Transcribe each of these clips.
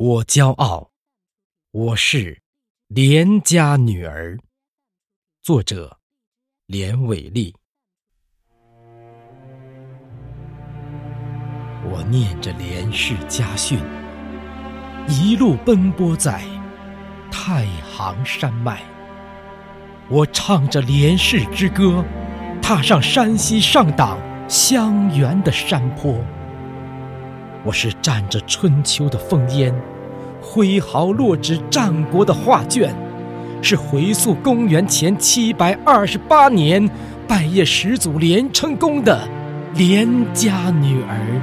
我骄傲，我是连家女儿。作者：连伟丽。我念着连氏家训，一路奔波在太行山脉。我唱着连氏之歌，踏上山西上党襄垣的山坡。我是蘸着春秋的烽烟，挥毫落纸战国的画卷，是回溯公元前七百二十八年拜谒始祖连成功的连家女儿。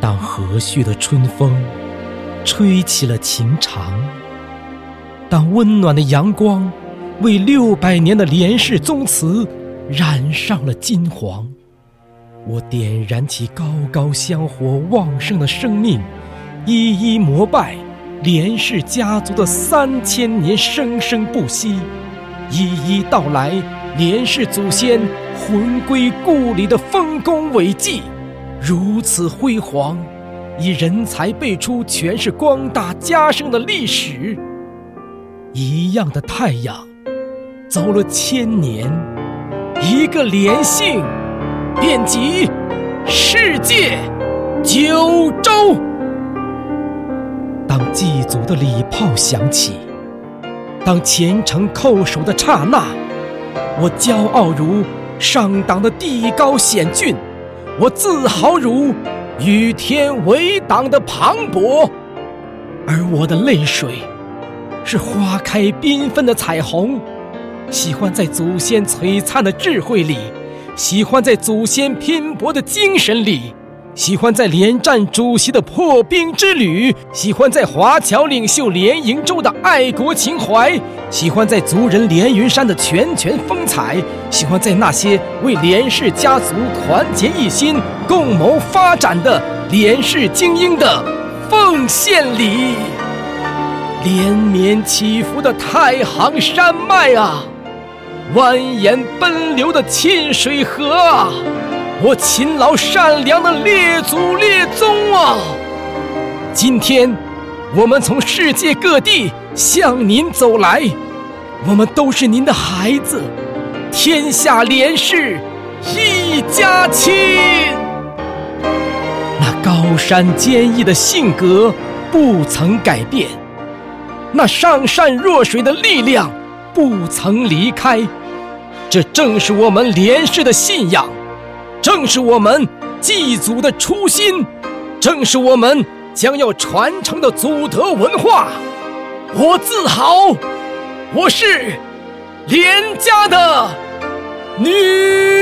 当和煦的春风吹起了琴长，当温暖的阳光为六百年的连氏宗祠染上了金黄。我点燃起高高香火旺盛的生命，一一膜拜连氏家族的三千年生生不息，一一道来连氏祖先魂归故里的丰功伟绩。如此辉煌，以人才辈出，全是光大家盛的历史。一样的太阳，走了千年，一个连姓。遍及世界九州。当祭祖的礼炮响起，当虔诚叩首的刹那，我骄傲如上党的地高险峻，我自豪如与天为党的磅礴，而我的泪水是花开缤纷的彩虹，喜欢在祖先璀璨的智慧里。喜欢在祖先拼搏的精神里，喜欢在连战主席的破冰之旅，喜欢在华侨领袖连营洲的爱国情怀，喜欢在族人连云山的拳拳风采，喜欢在那些为连氏家族团结一心、共谋发展的连氏精英的奉献里。连绵起伏的太行山脉啊！蜿蜒奔流的沁水河啊，我勤劳善良的列祖列宗啊！今天，我们从世界各地向您走来，我们都是您的孩子，天下连氏一家亲。那高山坚毅的性格不曾改变，那上善若水的力量不曾离开。这正是我们连氏的信仰，正是我们祭祖的初心，正是我们将要传承的祖德文化。我自豪，我是连家的女。